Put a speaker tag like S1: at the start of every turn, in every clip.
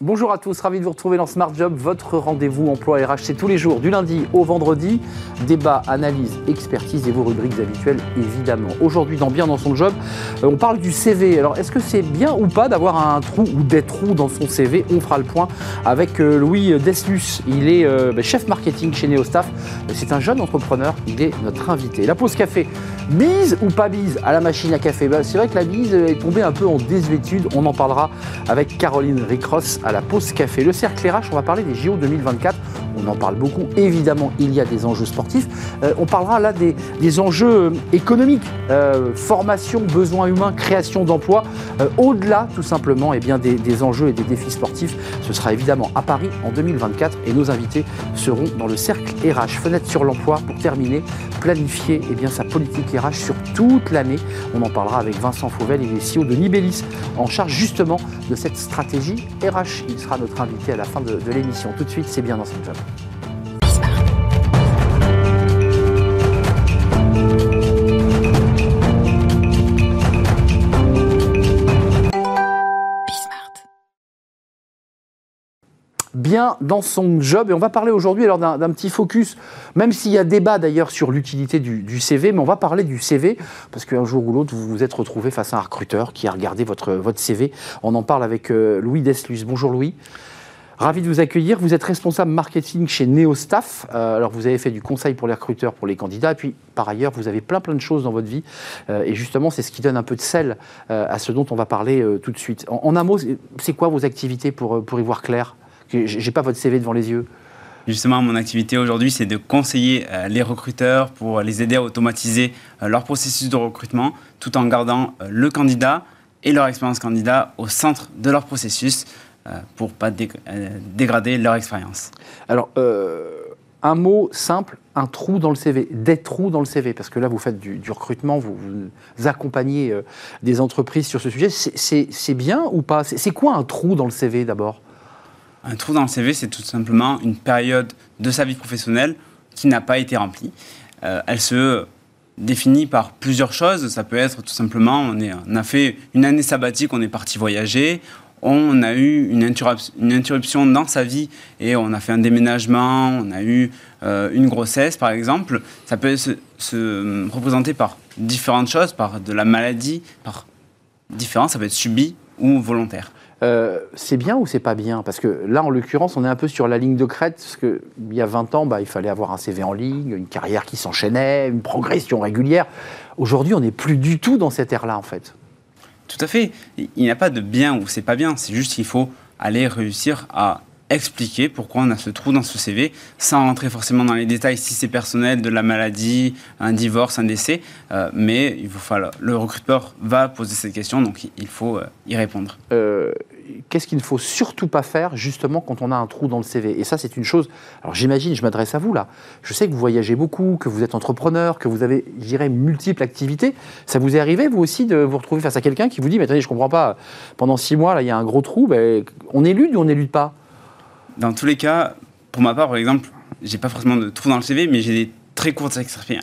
S1: Bonjour à tous, ravi de vous retrouver dans Smart Job, votre rendez-vous emploi RH. C'est tous les jours, du lundi au vendredi. Débat, analyse, expertise et vos rubriques habituelles, évidemment. Aujourd'hui, dans Bien dans son job, euh, on parle du CV. Alors, est-ce que c'est bien ou pas d'avoir un trou ou des trous dans son CV On fera le point avec euh, Louis Deslus. Il est euh, bah, chef marketing chez Neostaff. C'est un jeune entrepreneur. Il est notre invité. La pause café. Bise ou pas bise à la machine à café? Bah, C'est vrai que la bise est tombée un peu en désuétude. On en parlera avec Caroline Ricross pause café. Le cercle RH, on va parler des JO 2024. On en parle beaucoup. Évidemment, il y a des enjeux sportifs. Euh, on parlera là des, enjeux euh, économiques, euh, formation, besoins humains, création d'emplois. Au-delà, tout simplement, et eh bien, des, enjeux et des défis sportifs. Ce sera évidemment à Paris en 2024 et nos invités seront dans le cercle RH. Fenêtre sur l'emploi pour terminer, planifier et eh sa politique RH sur toute l'année. On en parlera avec Vincent Fauvel, il est CEO de Nibellis, en charge justement de cette stratégie RH. Il sera notre invité à la fin de, l'émission. Tout de suite, c'est bien dans son job. Bien dans son job. Et on va parler aujourd'hui alors d'un petit focus, même s'il y a débat d'ailleurs sur l'utilité du, CV, mais on va parler du CV parce qu'un jour ou l'autre, vous vous êtes retrouvé face à un recruteur qui a regardé votre, votre CV. On en parle avec euh, Louis Deslus. Bonjour Louis. Ravi de vous accueillir. Vous êtes responsable marketing chez Neostaff. Euh, alors, vous avez fait du conseil pour les recruteurs, pour les candidats. Et puis, par ailleurs, vous avez plein, plein de choses dans votre vie. Euh, et justement, c'est ce qui donne un peu de sel à ce dont on va parler tout de suite. En, en un mot, c'est quoi vos activités pour, pour y voir clair? J'ai pas votre CV devant les yeux.
S2: Justement, mon activité aujourd'hui, c'est de conseiller euh, les recruteurs pour les aider à automatiser euh, leur processus de recrutement tout en gardant euh, le candidat et leur expérience candidat au centre de leur processus pour pas dégrader leur expérience.
S1: Alors, un mot simple, un trou dans le CV, des trous dans le CV, parce que là, vous faites du, recrutement, vous, vous accompagnez des entreprises sur ce sujet. C'est bien ou pas? C'est quoi un trou dans le CV d'abord?
S2: Un trou dans le CV, c'est tout simplement une période de sa vie professionnelle qui n'a pas été remplie. Euh, elle se définit par plusieurs choses. Ça peut être tout simplement, on, a fait une année sabbatique, on est parti voyager, on a eu une, une, interruption dans sa vie et on a fait un déménagement, on a eu euh, une grossesse par exemple. Ça peut se, se, représenter par différentes choses, par de la maladie, par différents, ça peut être subi ou volontaire.
S1: Euh, c'est bien ou c'est pas bien? Parce que là, en l'occurrence, on est un peu sur la ligne de crête, parce qu'il y a 20 ans, bah, il fallait avoir un CV en ligne, une carrière qui s'enchaînait, une progression régulière. Aujourd'hui, on n'est plus du tout dans cette ère-là, en fait.
S2: Tout à fait. Il n'y a pas de bien ou c'est pas bien. C'est juste qu'il faut aller réussir à expliquer pourquoi on a ce trou dans ce CV, sans rentrer forcément dans les détails si c'est personnel, de la maladie, un divorce, un décès, euh, mais il faut, le recruteur va poser cette question, donc il faut euh, y répondre.
S1: Euh, qu'est-ce qu'il ne faut surtout pas faire justement quand on a un trou dans le CV Et ça, c'est une chose. Alors j'imagine, je m'adresse à vous là. Je sais que vous voyagez beaucoup, que vous êtes entrepreneur, que vous avez, je dirais, multiples activités. Ça vous est arrivé, vous aussi, de vous retrouver face à quelqu'un qui vous dit Mais attendez, je comprends pas, pendant six mois, là, il y a un gros trou, ben, on élude ou on n'élude pas?
S2: Dans tous les cas, pour ma part, par exemple, j'ai pas forcément de trou dans le CV, mais j'ai des très courtes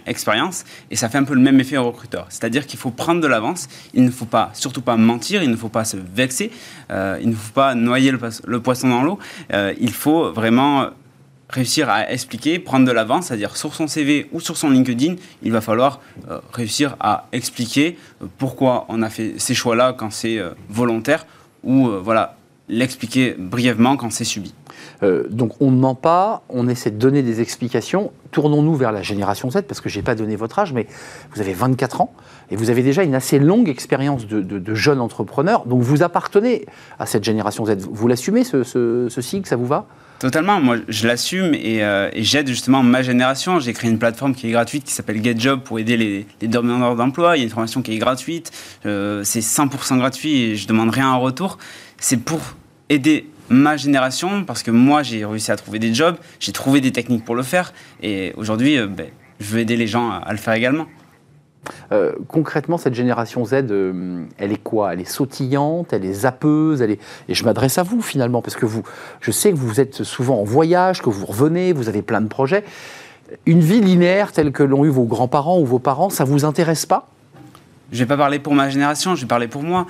S2: expériences et ça fait un peu le même effet au recruteur. C'est-à-dire qu'il faut prendre de l'avance, il ne faut pas, surtout pas mentir, il ne faut pas se vexer, euh, il ne faut pas noyer le, poisson dans l'eau, euh, il faut vraiment réussir à expliquer, prendre de l'avance, c'est-à-dire sur son CV ou sur son LinkedIn, il va falloir euh, réussir à expliquer pourquoi on a fait ces choix-là quand c'est volontaire ou voilà l'expliquer brièvement quand c'est subi.
S1: Euh, donc on ne ment pas, on essaie de donner des explications. Tournons-nous vers la génération Z, parce que je n'ai pas donné votre âge, mais vous avez 24 ans et vous avez déjà une assez longue expérience de, de, jeune entrepreneur. Donc vous appartenez à cette génération Z. Vous l'assumez, ce, ce, ça vous va?
S2: Totalement, moi je l'assume euh, et, j'aide justement ma génération. J'ai créé une plateforme qui est gratuite qui s'appelle GetJob pour aider les, les demandeurs d'emploi. Il y a une formation qui est gratuite, euh, c'est 100% gratuit et je demande rien en retour. C'est pour aider ma génération, parce que moi j'ai réussi à trouver des jobs, j'ai trouvé des techniques pour le faire, et aujourd'hui euh, ben, je veux aider les gens à, le faire également.
S1: Euh, concrètement, cette génération Z, euh, elle est quoi? Elle est sautillante, elle est zappeuse, elle est... et je m'adresse à vous finalement, parce que vous, je sais que vous êtes souvent en voyage, que vous revenez, vous avez plein de projets. Une vie linéaire telle que l'ont eu vos grands-parents ou vos parents, ça vous intéresse pas?
S2: Je vais pas parler pour ma génération, je vais parler pour moi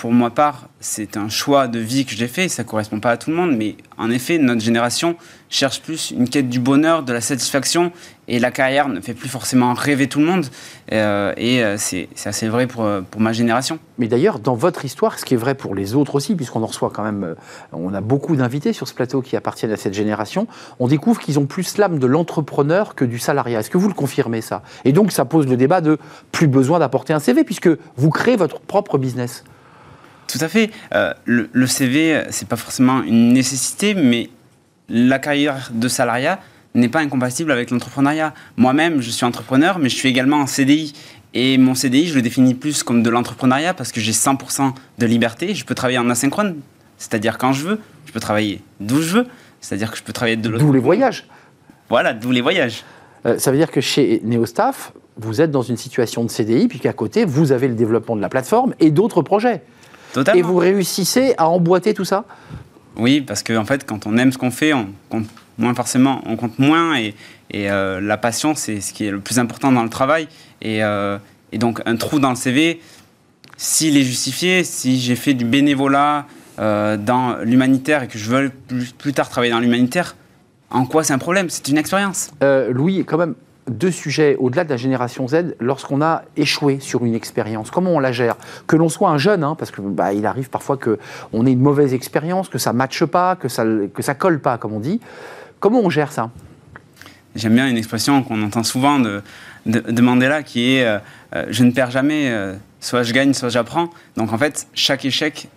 S2: pour ma part, c'est un choix de vie que j'ai fait. Ça correspond pas à tout le monde, mais en effet, notre génération cherche plus une quête du bonheur, de la satisfaction, et la carrière ne fait plus forcément rêver tout le monde. Euh, et euh, c'est assez vrai pour, pour ma génération.
S1: Mais d'ailleurs, dans votre histoire, ce qui est vrai pour les autres aussi, puisqu'on en reçoit quand même, euh, on a beaucoup d'invités sur ce plateau qui appartiennent à cette génération, on découvre qu'ils ont plus l'âme de l'entrepreneur que du salariat. Est-ce que vous le confirmez ça? Et donc, ça pose le débat de plus besoin d'apporter un CV, puisque vous créez votre propre business.
S2: Tout à fait. Euh, le, CV, c'est pas forcément une nécessité, mais la carrière de salariat n'est pas incompatible avec l'entrepreneuriat. Moi-même, je suis entrepreneur, mais je suis également en CDI. Et mon CDI, je le définis plus comme de l'entrepreneuriat parce que j'ai 100% de liberté. Je peux travailler en asynchrone, c'est-à-dire quand je veux. Je peux travailler d'où je veux, c'est-à-dire que je peux travailler de l'autre
S1: D'où les voyages.
S2: Voilà, d'où les voyages.
S1: Euh, ça veut dire que chez Neostaff, vous êtes dans une situation de CDI, puis qu'à côté, vous avez le développement de la plateforme et d'autres projets. Et vous réussissez à emboîter tout ça
S2: Oui, parce qu'en en fait, quand on aime ce qu'on fait, on compte moins forcément, on compte moins. Et, euh, la passion, c'est ce qui est le plus important dans le travail. Euh, et, donc, un trou dans le CV, s'il est justifié, si j'ai fait du bénévolat euh, dans l'humanitaire et que je veux plus, plus tard travailler dans l'humanitaire, en quoi c'est un problème? C'est une expérience.
S1: Louis, quand même, deux sujets au-delà de la génération Z lorsqu'on a échoué sur une expérience. Comment on la gère? Que l'on soit un jeune, hein, parce que bah, il arrive parfois qu'on ait une mauvaise expérience, que ça matche pas, que ça que ça colle pas, comme on dit. Comment on gère ça?
S2: J'aime bien une expression qu'on entend souvent de, de, Mandela qui est euh, euh, je ne perds jamais, euh, soit je gagne, soit j'apprends. Donc en fait, chaque échec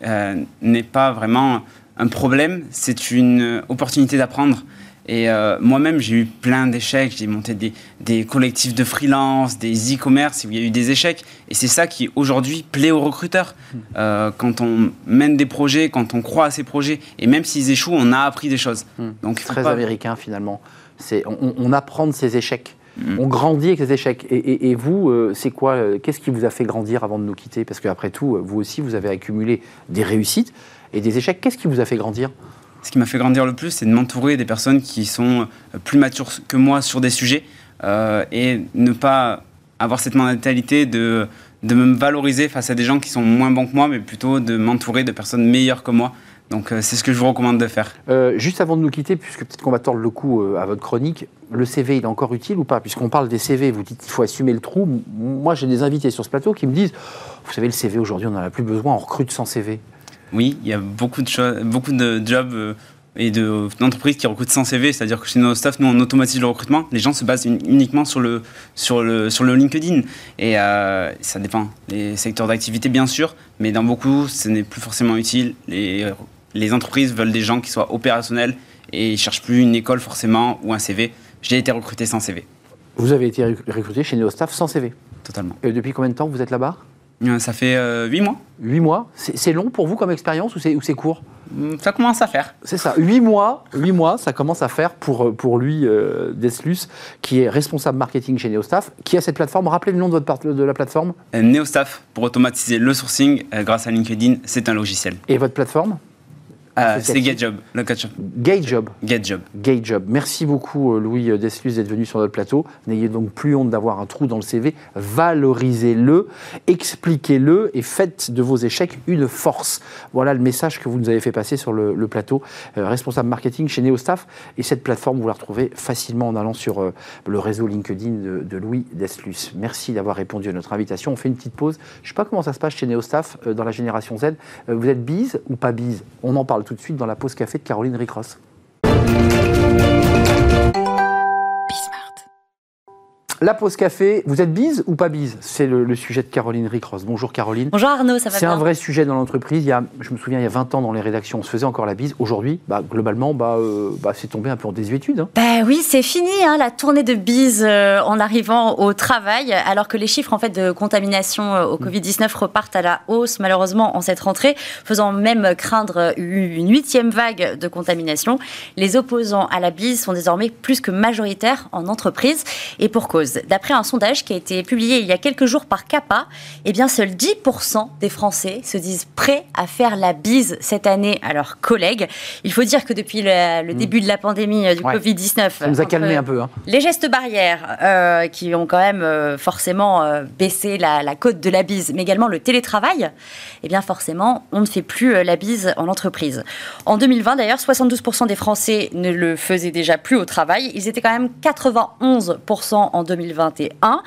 S2: n'est pas vraiment un problème, c'est une opportunité d'apprendre. Et euh, moi-même, j'ai eu plein d'échecs. J'ai monté des, des, collectifs de freelance, des e-commerce où il y a eu des échecs. Et c'est ça qui, aujourd'hui, plaît aux recruteurs. Hmm. Euh, quand on mène des projets, quand on croit à ces projets, et même s'ils échouent, on a appris des choses.
S1: Hmm. Donc, Très américain, finalement. On, on, apprend de ses échecs. Hmm. On grandit avec ses échecs. Et, et, vous, euh, c'est quoi Qu'est-ce qui vous a fait grandir avant de nous quitter? Parce qu'après tout, vous aussi, vous avez accumulé des réussites et des échecs. Qu'est-ce qui vous a fait grandir?
S2: Ce qui m'a fait grandir le plus, c'est de m'entourer des personnes qui sont euh, plus matures que moi sur des sujets euh, et ne pas avoir cette mentalité de, de me valoriser face à des gens qui sont moins bons que moi, mais plutôt de m'entourer de personnes meilleures que moi. Donc euh, c'est ce que je vous recommande de faire.
S1: juste avant de nous quitter, puisque peut-être qu'on va tordre le coup à votre chronique, le CV, il est encore utile ou pas? Puisqu'on parle des CV, vous dites qu'il faut assumer le trou. Moi, j'ai des invités sur ce plateau qui me disent, vous savez, le CV aujourd'hui, on n'en a plus besoin, on recrute sans CV.
S2: Oui, il y a beaucoup de, choses, beaucoup de jobs euh, et d'entreprises qui recrutent sans CV, c'est-à-dire que chez nos staff, nous, on automatise le recrutement. Les gens se basent uniquement sur le, sur le, sur le LinkedIn. Et euh, ça dépend des secteurs d'activité, bien sûr, mais dans beaucoup, ce n'est plus forcément utile. Les, les entreprises veulent des gens qui soient opérationnels et ils ne cherchent plus une école forcément ou un CV. J'ai été recruté sans CV.
S1: Vous avez été recruté chez NeoStaff sans CV
S2: Totalement.
S1: Et depuis combien de temps vous êtes là-bas?
S2: Ça fait euh, huit mois.
S1: Huit mois C'est long pour vous comme expérience ou c'est court?
S2: Mm, Ça commence à faire.
S1: C'est ça. Huit mois, huit mois, ça commence à faire pour, euh, pour lui, Deslus, qui est responsable marketing chez Neostaff, qui a cette plateforme. Rappelez le nom de, votre, de la plateforme
S2: Neostaff, pour automatiser le sourcing grâce à LinkedIn, c'est un logiciel.
S1: Et votre plateforme?
S2: Ah, c'est GateJob, le
S1: GateJob.
S2: GateJob.
S1: GateJob. Merci beaucoup, euh, Louis Deslus, d'être venu sur notre plateau. N'ayez donc plus honte d'avoir un trou dans le CV. Valorisez-le, expliquez-le et faites de vos échecs une force. Voilà le message que vous nous avez fait passer sur le, plateau. Euh, responsable marketing chez Neostaff. Et cette plateforme, vous la retrouvez facilement en allant sur euh, le réseau LinkedIn de, Louis Deslus. Merci d'avoir répondu à notre invitation. On fait une petite pause. Je ne sais pas comment ça se passe chez Neostaff dans la génération Z. vous êtes bise ou pas bise? On en parle tout de suite dans la pause café de Caroline Ricross. La pause café, vous êtes bise ou pas bise? C'est le, sujet de Caroline Ricross. Bonjour Caroline.
S3: Bonjour Arnaud, ça va
S1: C'est un vrai sujet dans l'entreprise. je me souviens, il y a 20 ans dans les rédactions, on se faisait encore la bise. Aujourd'hui, bah, globalement, bah, euh, bah, c'est tombé un peu en désuétude. Hein.
S3: Bah oui, c'est fini hein, la tournée de bise euh, en arrivant au travail, alors que les chiffres en fait, de contamination euh, au mm. Covid-19 repartent à la hausse malheureusement en cette rentrée, faisant même craindre une huitième vague de contamination. Les opposants à la bise sont désormais plus que majoritaires en entreprise et pour cause. D'après un sondage qui a été publié il y a quelques jours par CAPA, eh bien, seuls 10% des Français se disent prêts à faire la bise cette année à leurs collègues. Il faut dire que depuis le,
S1: Hmm.
S3: début de la pandémie euh, du
S1: Ouais.
S3: Covid-19,
S1: Ça nous a calmé un peu. hein.
S3: Les gestes barrières euh, qui ont quand même euh, forcément euh, baissé la, la cote de la bise, mais également le télétravail, eh bien forcément, on ne fait plus la bise en entreprise. En 2020, d'ailleurs, 72% des Français ne le faisaient déjà plus au travail. Ils étaient quand même 91% en 2021.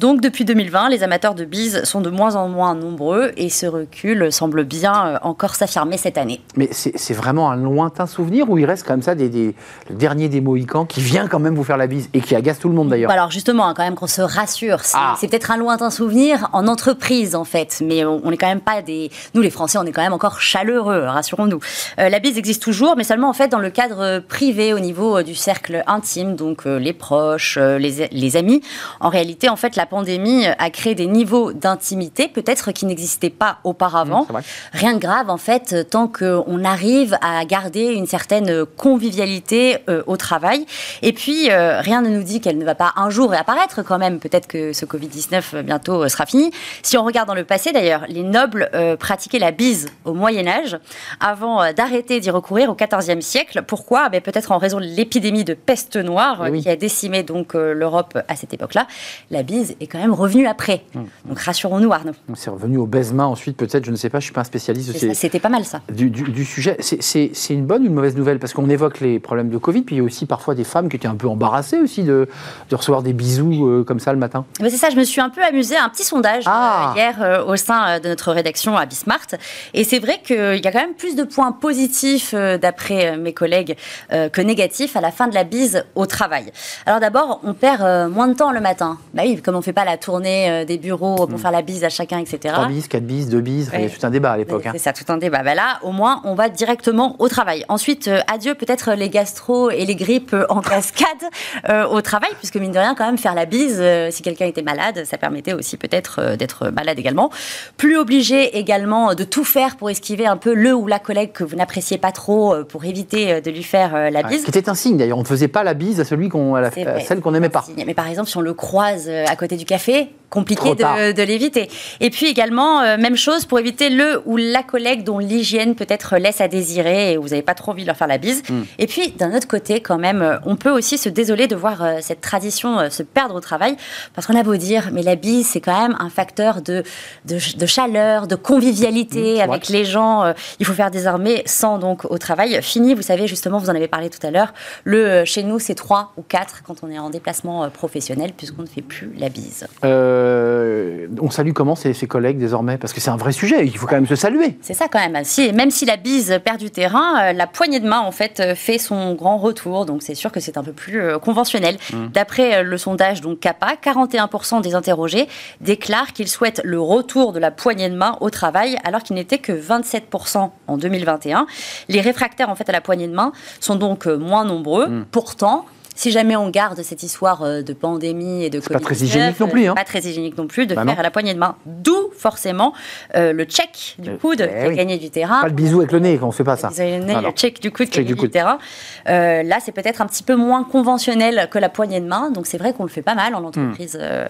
S3: Donc depuis 2020, les amateurs de bise sont de moins en moins nombreux et ce recul semble bien euh, encore s'affirmer cette année.
S1: Mais c'est vraiment un lointain souvenir où il reste comme ça des, des- le dernier des Mohicans qui vient quand même vous faire la bise et qui agace tout le monde d'ailleurs?
S3: Bah alors justement, hein, quand même qu'on se rassure, c'est
S1: Ah.
S3: c'est peut-être un lointain souvenir en entreprise en fait, mais on n'est quand même pas des... Nous les Français, on est quand même encore chaleureux, rassurons-nous. Euh, la bise existe toujours, mais seulement en fait dans le cadre privé, au niveau euh, du cercle intime, donc euh, les proches, euh, les, les amis. En réalité, en fait, la pandémie a créé des niveaux d'intimité peut-être qui n'existaient pas auparavant.
S1: Mmh, vrai.
S3: Rien de grave en fait, euh, tant qu'on arrive à garder une certaine convivialité euh, au travail. Et puis, euh, rien ne nous dit qu'elle ne va pas un jour réapparaître quand même. Peut-être que ce Covid-19 euh, bientôt euh, sera fini. Si on regarde dans le passé d'ailleurs, les nobles euh, pratiquaient la bise au Moyen Âge avant euh, d'arrêter d'y recourir au XIVe siècle. Pourquoi? Ben, Peut-être en raison de l'épidémie de peste noire euh,
S1: Eh oui.
S3: qui a décimé donc euh, l'Europe à cette époque-là. La bise est quand même revenue après.
S1: Mmh.
S3: Donc rassurons-nous Arnaud.
S1: C'est revenu au baisement ensuite peut-être, je ne sais pas, je suis pas un spécialiste
S3: C'était pas mal ça.
S1: du, du- du sujet. C'est- une bonne ou une mauvaise nouvelle? Parce qu'on évoque les problèmes de Covid, puis il y a aussi parfois des femmes qui étaient un peu embarrassées aussi de, de recevoir des bisous euh, comme ça le matin.
S3: Eh ben, c'est ça, je me suis un peu amusée à un petit sondage
S1: Ah.
S3: euh, hier euh, au sein de notre rédaction à Bismart. Et c'est vrai qu'il y a quand même plus de points positifs, d'après mes collègues, que négatifs à la fin de la bise au travail. Alors d'abord, on perd moins de temps le matin. Bah oui, comme on ne fait pas la tournée euh, des bureaux pour faire la bise à chacun, etc.
S1: 3 bises, 4 bises, 2 bises, il y a
S3: Ouais.
S1: tout un débat à l'époque. hein.
S3: C'est ça, tout un débat. Bah là, au moins, on va directement au travail. Ensuite, euh, adieu peut-être les gastro et les grippes en cascade euh, au travail, puisque mine de rien, quand même, faire la bise, euh, si quelqu'un était malade, ça permettait aussi peut-être d'être malade également. Plus obligé également de tout faire pour esquiver un peu le ou la collègue que vous n'appréciez pas trop, pour éviter de lui faire la bise.
S1: Ce qui était un signe d'ailleurs, on ne faisait pas la bise à celui qu'on, celle qu'on n'aimait pas.
S3: Mais par exemple, si on le croise euh, à côté du café, compliqué de, de l'éviter. Et puis également, euh, même chose pour éviter le ou la collègue dont l'hygiène peut-être laisse à désirer et vous n'avez pas trop envie de leur faire la bise.
S1: Hmm.
S3: Et puis, d'un autre côté, quand même, euh, on peut aussi se désoler de voir euh, cette tradition euh, se perdre au travail, parce qu'on a beau dire, mais la bise, c'est quand même un facteur de, de, de chaleur, de convivialité
S1: Hmm,
S3: avec les gens. il faut faire désormais sans donc au travail. Fini, vous savez, justement, vous en avez parlé tout à l'heure, le chez nous, c'est trois ou quatre quand on est en déplacement professionnel, puisqu'on ne fait plus la bise.
S1: Euh, on salue comment ses, ses collègues désormais? Parce que c'est un vrai sujet, il faut quand même se saluer.
S3: C'est ça quand même. Si, même si la bise perd du terrain, euh, la poignée de main en fait euh, fait son grand retour. Donc c'est sûr que c'est un peu plus euh, conventionnel. D'après euh, le sondage donc CAPA, 41% des interrogés déclarent qu'ils souhaitent le retour de la poignée de main au travail, alors qu'il n'était que 27% en 2021. Les réfractaires en fait à la poignée de main sont donc euh, moins nombreux. Pourtant. Si jamais on garde cette histoire euh, de pandémie et de
S1: C'est pas très
S3: Covid-19,
S1: hygiénique non plus, hein.
S3: Pas très hygiénique non plus de
S1: Bah
S3: faire
S1: non.
S3: à la poignée de main. D'où forcément euh, le check du
S1: Euh,
S3: coude
S1: eh
S3: qui a
S1: oui.
S3: gagné du terrain.
S1: Pas le bisou avec le nez, on ne fait pas ça.
S3: Le nez,
S1: Alors,
S3: le check du coude qui a
S1: du
S3: gagné du
S1: coude.
S3: terrain. Euh, là, c'est peut-être un petit peu moins conventionnel que la poignée de main. Donc c'est vrai qu'on le fait pas mal en entreprise euh,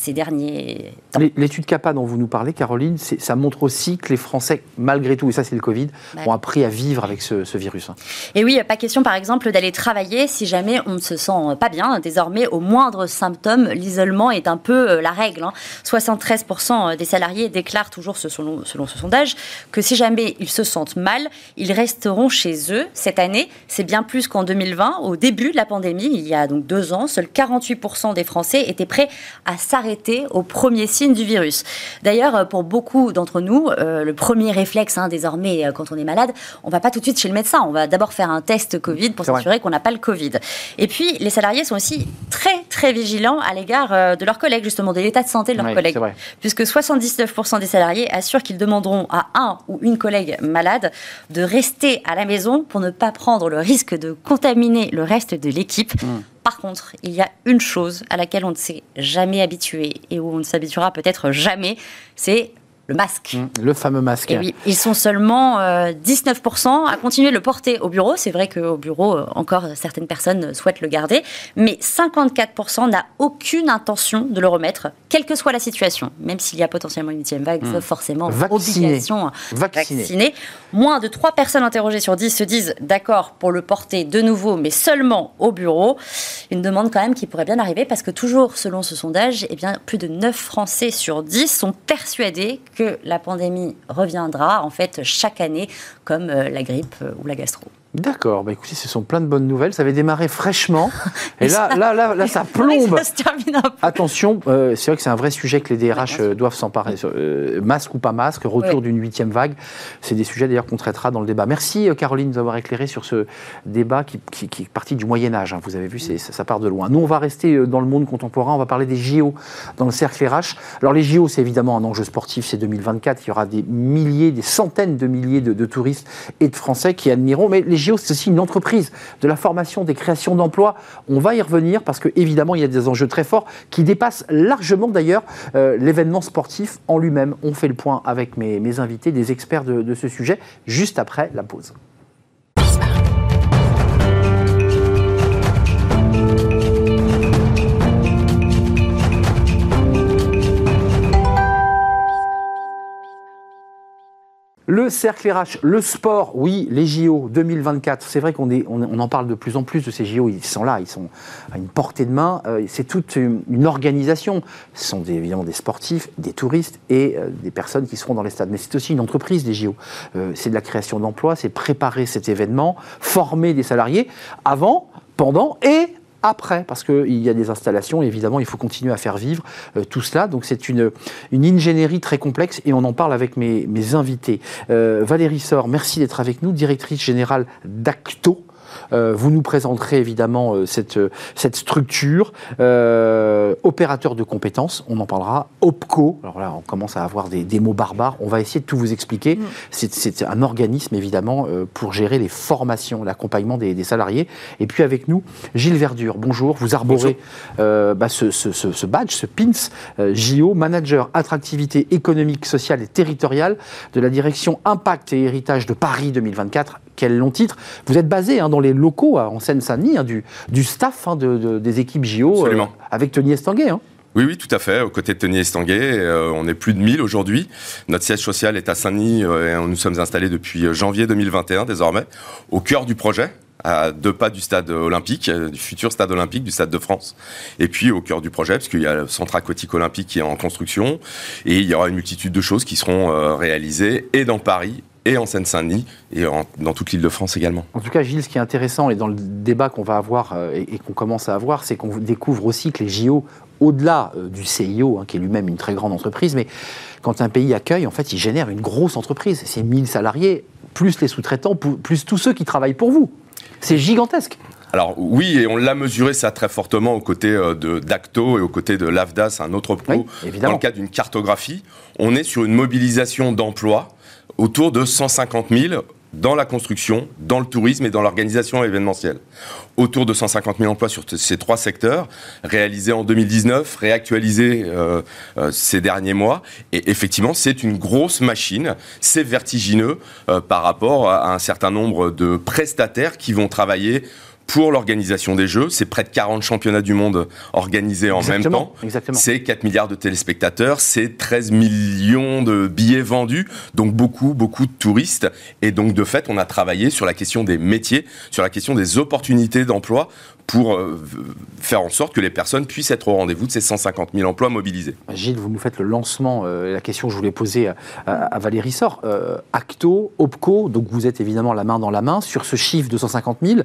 S3: ces derniers temps.
S1: L'étude CAPA dont vous nous parlez, Caroline, ça montre aussi que les Français, malgré tout, et ça c'est le Covid,
S3: Bah
S1: ont appris à vivre avec ce, ce virus. hein.
S3: Et oui, pas question par exemple d'aller travailler si jamais on ne se sent pas bien. Désormais, au moindre symptôme, l'isolement est un peu euh, la règle. hein. 73% des salariés déclarent toujours, selon, selon ce sondage, que si jamais ils se sentent mal, ils resteront chez eux. Cette année, c'est bien plus qu'en 2020. Au début de la pandémie, il y a donc deux ans, seuls 48% des Français étaient prêts à s'arrêter au premier signe du virus. D'ailleurs, euh, pour beaucoup d'entre nous, euh, le premier réflexe hein, désormais euh, quand on est malade, on va pas tout de suite chez le médecin. On va d'abord faire un test Covid pour s'assurer qu'on n'a pas le Covid. Et puis, les salariés sont aussi très très vigilants à l'égard de leurs collègues, justement, de l'état de santé de leurs
S1: Oui,
S3: collègues puisque 79% des salariés assurent qu'ils demanderont à un ou une collègue malade de rester à la maison pour ne pas prendre le risque de contaminer le reste de l'équipe.
S1: Hmm.
S3: Par contre, il y a une chose à laquelle on ne s'est jamais habitué et où on ne s'habituera peut-être jamais, c'est le masque.
S1: Mmh, le fameux masque.
S3: Et oui, ils sont seulement 19% euh, à continuer de le porter au bureau. C'est vrai qu'au bureau, euh, encore certaines personnes souhaitent le garder, mais 54% n'a aucune intention de le remettre, quelle que soit la situation. Même s'il y a potentiellement une huitième vague, mmh. forcément
S1: vacciné.
S3: obligation vacciné. Moins de 3 personnes interrogées sur 10 se disent d'accord pour le porter de nouveau, mais seulement au bureau. Une demande quand même qui pourrait bien arriver parce que toujours selon ce sondage, eh bien, plus de 9 Français sur 10 sont persuadés que la pandémie reviendra en fait chaque année comme euh, la grippe euh, ou la gastro.
S1: D'accord, bah écoutez, ce sont plein de bonnes nouvelles. Ça avait démarré fraîchement. Et, là, là, là, là, ça plombe.
S3: ça se termine un peu.
S1: Attention, euh, c'est vrai que c'est un vrai sujet que les DRH euh, doivent s'emparer. Euh, masque ou pas masque, retour d'une huitième vague. C'est des sujets d'ailleurs qu'on traitera dans le débat. Merci Caroline de nous avoir éclairé sur ce débat qui, qui, est parti du Moyen-Âge. Hein. Vous avez vu, ça, ça, part de loin. Nous, on va rester dans le monde contemporain. On va parler des JO dans le cercle RH. Alors, les JO, c'est évidemment un enjeu sportif. C'est 2024. Il y aura des milliers, des centaines de milliers de, de touristes et de Français qui admireront. Mais les c'est aussi une entreprise de la formation, des créations d'emplois. On va y revenir parce que évidemment, il y a des enjeux très forts qui dépassent largement d'ailleurs euh, l'événement sportif en lui-même. On fait le point avec mes, invités, des experts de ce sujet, juste après la pause. Le cercle RH, le sport, oui, les JO 2024, c'est vrai qu'on on, en parle de plus en plus de ces JO, ils sont là, ils sont à une portée de main, euh, c'est toute une, organisation. Ce sont évidemment des sportifs, des touristes et euh, des personnes qui seront dans les stades. Mais c'est aussi une entreprise, les JO. Euh, c'est de la création d'emplois, c'est préparer cet événement, former des salariés avant, pendant et après, parce qu'il y a des installations, évidemment, il faut continuer à faire vivre euh, tout cela. Donc c'est une, ingénierie très complexe et on en parle avec mes, mes invités. Euh, Valérie Sor, merci d'être avec nous, directrice générale d'Acto. Euh, vous nous présenterez évidemment euh, cette, euh, cette structure. opérateur de compétences, on en parlera. OPCO, alors là on commence à avoir des, mots barbares, on va essayer de tout vous expliquer. Mm. C'est un organisme évidemment pour gérer les formations, l'accompagnement des, salariés. Et puis avec nous, Gilles Verdure, bonjour, vous arborez bah, ce, ce, badge, ce PINS, JO, manager attractivité économique, sociale et territoriale de la direction Impact et Héritage de Paris 2024 quel long titre. Vous êtes basé hein, dans les locaux en Seine-Saint-Denis, hein, du, du, staff hein, de, des équipes JO,
S4: euh,
S1: avec Tony Estanguet.
S4: Oui, oui, tout à fait. Aux côtés de Tony Estanguet, euh, on est plus de 1000 aujourd'hui. Notre siège social est à Saint-Denis euh, et nous sommes installés depuis janvier 2021 désormais, au cœur du projet à deux pas du stade olympique, du futur stade olympique, du stade de France. Et puis au cœur du projet, parce qu'il y a le centre aquatique olympique qui est en construction, et il y aura une multitude de choses qui seront réalisées et dans Paris et en Seine-Saint-Denis et dans toute l'île de France également.
S1: En tout cas, Gilles, ce qui est intéressant et dans le débat qu'on va avoir euh, et, qu'on commence à avoir, c'est qu'on découvre aussi que les JO, au-delà euh, du CIO, hein, qui est lui-même une très grande entreprise, mais quand un pays accueille, en fait, il génère une grosse entreprise. C'est 1000 salariés, plus les sous-traitants, plus tous ceux qui travaillent pour vous. C'est gigantesque.
S4: Alors oui, et on l'a mesuré ça très fortement aux côtés euh, de d'Acto et aux côtés de l'AFDAS, un autre pro, dans le cadre d'une cartographie. On est sur une mobilisation d'emplois autour de 150 000 dans la construction, dans le tourisme et dans l'organisation événementielle. Autour de 150 000 emplois sur ces trois secteurs, réalisés en 2019, réactualisés euh, euh, ces derniers mois. Et effectivement, c'est une grosse machine, c'est vertigineux euh, par rapport à un certain nombre de prestataires qui vont travailler pour l'organisation des Jeux. C'est près de 40 championnats du monde organisés en même temps. C'est 4 milliards de téléspectateurs, c'est 13 millions de billets vendus, donc beaucoup, beaucoup de touristes. Et donc, de fait, on a travaillé sur la question des métiers, sur la question des opportunités d'emploi pour euh, faire en sorte que les personnes puissent être au rendez-vous de ces 150 000 emplois mobilisés.
S1: Gilles, vous nous faites le lancement, euh, la question que je voulais poser à, Valérie Sort. Euh, Acto, OPCO, donc vous êtes évidemment la main dans la main sur ce chiffre de 150 000.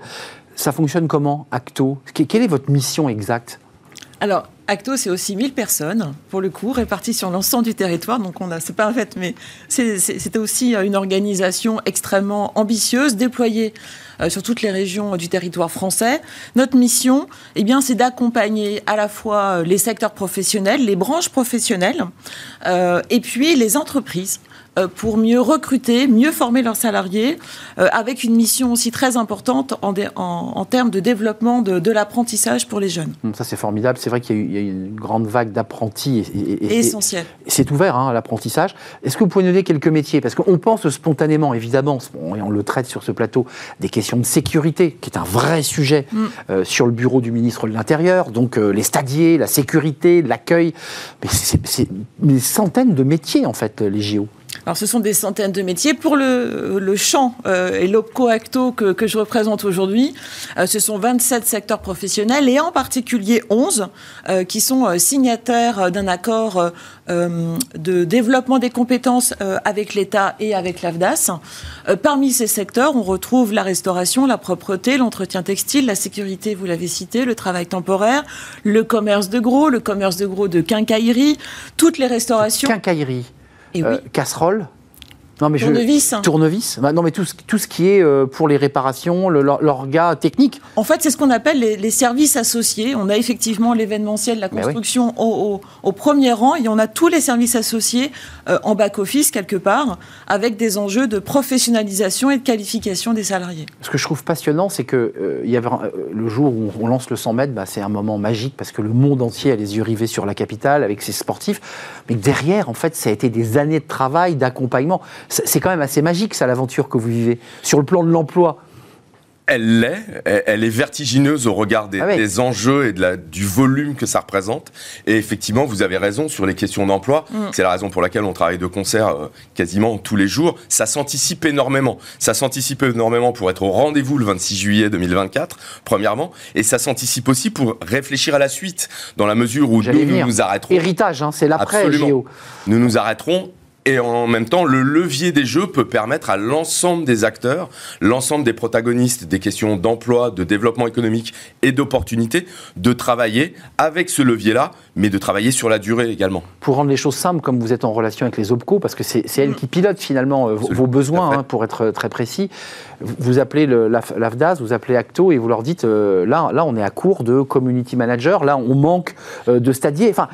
S1: Ça fonctionne comment, Acto? Quelle est votre mission exacte?
S5: Alors, Acto, c'est aussi 1000 personnes, pour le coup, réparties sur l'ensemble du territoire. Donc, on a, c'est pas un fait, mais c'était aussi une organisation extrêmement ambitieuse, déployée euh, sur toutes les régions du territoire français. Notre mission, eh bien, c'est d'accompagner à la fois les secteurs professionnels, les branches professionnelles, euh, et puis les entreprises pour mieux recruter, mieux former leurs salariés, avec une mission aussi très importante en, en, termes de développement de, l'apprentissage pour les jeunes.
S1: Ça, c'est formidable. C'est vrai qu'il y, a eu une grande vague d'apprentis.
S5: Et, essentiel.
S1: C'est ouvert, hein, l'apprentissage. Est-ce que vous pouvez nous donner quelques métiers? Parce qu'on pense spontanément, évidemment, et on le traite sur ce plateau, des questions de sécurité, qui est un vrai sujet mm. euh, sur le bureau du ministre de l'Intérieur, donc euh, les stadiers, la sécurité, l'accueil. Mais c'est des centaines de métiers, en fait, les JO.
S5: Alors, ce sont des centaines de métiers. Pour le, champ euh, et l'OPCO-ACTO que, que, je représente aujourd'hui, euh, ce sont 27 secteurs professionnels et en particulier 11 euh, qui sont signataires d'un accord de développement des compétences avec l'État et avec l'AFDAS. parmi ces secteurs, on retrouve la restauration, la propreté, l'entretien textile, la sécurité, vous l'avez cité, le travail temporaire, le commerce de gros, le commerce de gros de quincaillerie, toutes les restaurations.
S1: Quincaillerie euh, casserole
S5: non, mais tournevis.
S1: Tournevis. Bah, non, mais tout ce, tout ce qui est euh, pour les réparations, l'orga technique.
S5: En fait, c'est ce qu'on appelle les, services associés. On a effectivement l'événementiel, la construction au, au, premier rang, et on a tous les services associés euh, en back-office, quelque part, avec des enjeux de professionnalisation et de qualification des salariés.
S1: Ce que je trouve passionnant, c'est que euh, il y avait, le jour où on lance le 100 mètres, bah, c'est un moment magique, parce que le monde entier a les yeux rivés sur la capitale, avec ses sportifs. Mais derrière, en fait, ça a été des années de travail, d'accompagnement c'est quand même assez magique, ça, l'aventure que vous vivez. Sur le plan de l'emploi,
S4: elle l'est, elle est vertigineuse au regard des, ah enjeux et de la, du volume que ça représente. Et effectivement, vous avez raison sur les questions d'emploi. Mm. C'est la raison pour laquelle on travaille de concert euh, quasiment tous les jours. Ça s'anticipe énormément. Ça s'anticipe énormément pour être au rendez-vous le 26 juillet 2024, premièrement. Et ça s'anticipe aussi pour réfléchir à la suite, dans la mesure où nous, nous, nous arrêterons.
S1: Héritage, hein, c'est l'après Géo.
S4: Nous nous arrêterons et en même temps, le levier des jeux peut permettre à l'ensemble des acteurs, l'ensemble des protagonistes des questions d'emploi, de développement économique et d'opportunités, de travailler avec ce levier-là, mais de travailler sur la durée également.
S1: Pour rendre les choses simples, comme vous êtes en relation avec les OPCO, parce que c'est elles qui pilotent finalement euh, vos, besoins, hein, pour être très précis, vous appelez l'AFDAS, vous appelez Acto et vous leur dites euh, là, là, on est à court de community manager, là, on manque euh, de stadiers. Enfin,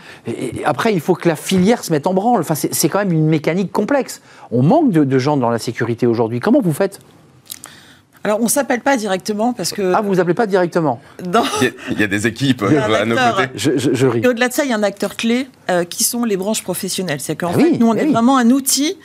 S1: après, il faut que la filière se mette en branle. Enfin, c'est quand même une mécanique complexe. On manque de, gens dans la sécurité aujourd'hui. Comment vous faites?
S5: Alors, on ne s'appelle pas directement parce que.
S1: Ah, vous vous appelez pas directement?
S4: Il, y a, des équipes à nos côtés.
S1: Je, ris.
S5: Et au-delà de ça, il y a un acteur clé euh, qui sont les branches professionnelles. C'est qu'en ah fait, nous, on est vraiment un outil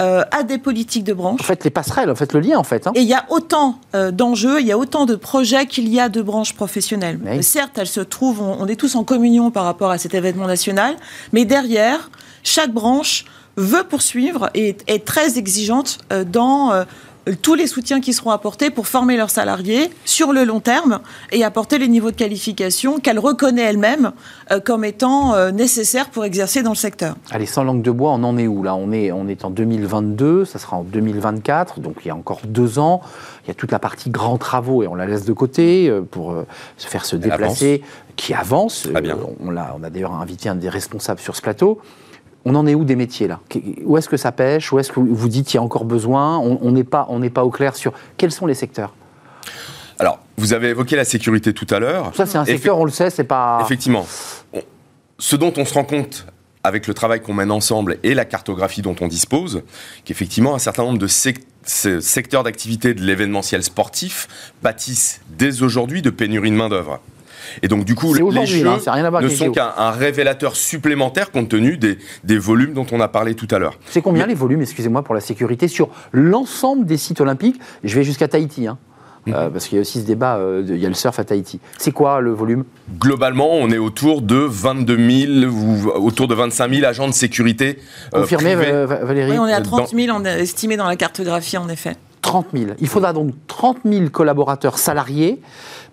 S5: euh, à des politiques de branche.
S1: En fait, les passerelles, en fait, le lien, en fait. Hein.
S5: Et il y a autant euh, d'enjeux, il y a autant de projets qu'il y a de branches professionnelles. Certes, elles se trouvent, on, est tous en communion par rapport à cet événement national, mais derrière, chaque branche veut poursuivre et est très exigeante euh, dans tous les soutiens qui seront apportés pour former leurs salariés sur le long terme et apporter les niveaux de qualification qu'elle reconnaît elle-même euh, comme étant euh, nécessaires pour exercer dans le secteur.
S1: Allez, sans langue de bois, on en est où là? On est, on est en 2022, ça sera en 2024, donc il y a encore deux ans. Il y a toute la partie grands travaux et on la laisse de côté euh, pour se faire se déplacer, qui avance. On, a, on a d'ailleurs invité un des responsables sur ce plateau on en est où des métiers là? Où est-ce que ça pêche? Où est-ce que vous dites qu'il y a encore besoin? On n'est pas, on pas au clair sur quels sont les secteurs
S4: alors, vous avez évoqué la sécurité tout à l'heure.
S1: Ça, c'est un secteur, on le sait, c'est pas.
S4: Effectivement. Ce dont on se rend compte avec le travail qu'on mène ensemble et la cartographie dont on dispose, qu'effectivement, un certain nombre de secteurs d'activité de l'événementiel sportif bâtissent dès aujourd'hui de pénurie de main-d'œuvre. Et donc, du coup, les jeux hein, ne sont qu'un révélateur supplémentaire compte tenu des, des, volumes dont on a parlé tout à l'heure.
S1: C'est combien les volumes, excusez-moi, pour la sécurité sur l'ensemble des sites olympiques? Je vais jusqu'à Tahiti. Hein. Euh, mhm. parce qu'il y a aussi ce débat, euh, il y a le surf à Tahiti. C'est quoi le volume?
S4: Globalement, on est autour de 22 000 ou autour de 25 000 agents de sécurité.
S1: Euh, Confirmé, Valérie?
S5: Oui, on est à 30 000 estimés dans la cartographie, en effet.
S1: 30 000. Il faudra donc 30 000 collaborateurs salariés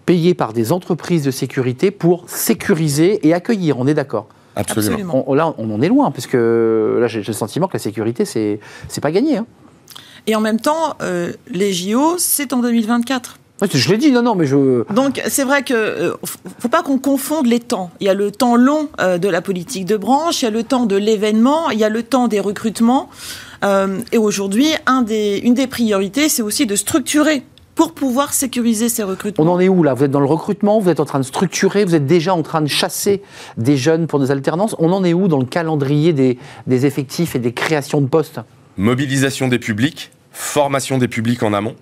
S1: payés par des entreprises de sécurité pour sécuriser et accueillir. On est d'accord?
S4: Absolument.
S1: là, on en est loin, parce que là, j'ai le sentiment que la sécurité, c'est pas gagné. Hein.
S5: Et en même temps, euh, les JO, c'est en 2024.
S1: Je l'ai dit, non, non, mais je.
S5: Donc, c'est vrai que euh, faut pas qu'on confonde les temps. Il y a le temps long euh, de la politique de branche, il y a le temps de l'événement, il y a le temps des recrutements. et aujourd'hui, un des, une des priorités, c'est aussi de structurer pour pouvoir sécuriser ces recrutements.
S1: On en est où là? Vous êtes dans le recrutement, vous êtes en train de structurer, vous êtes déjà en train de chasser des jeunes pour des alternances. On en est où dans le calendrier des, des effectifs et des créations de postes?
S4: Mobilisation des publics, formation des publics en amont.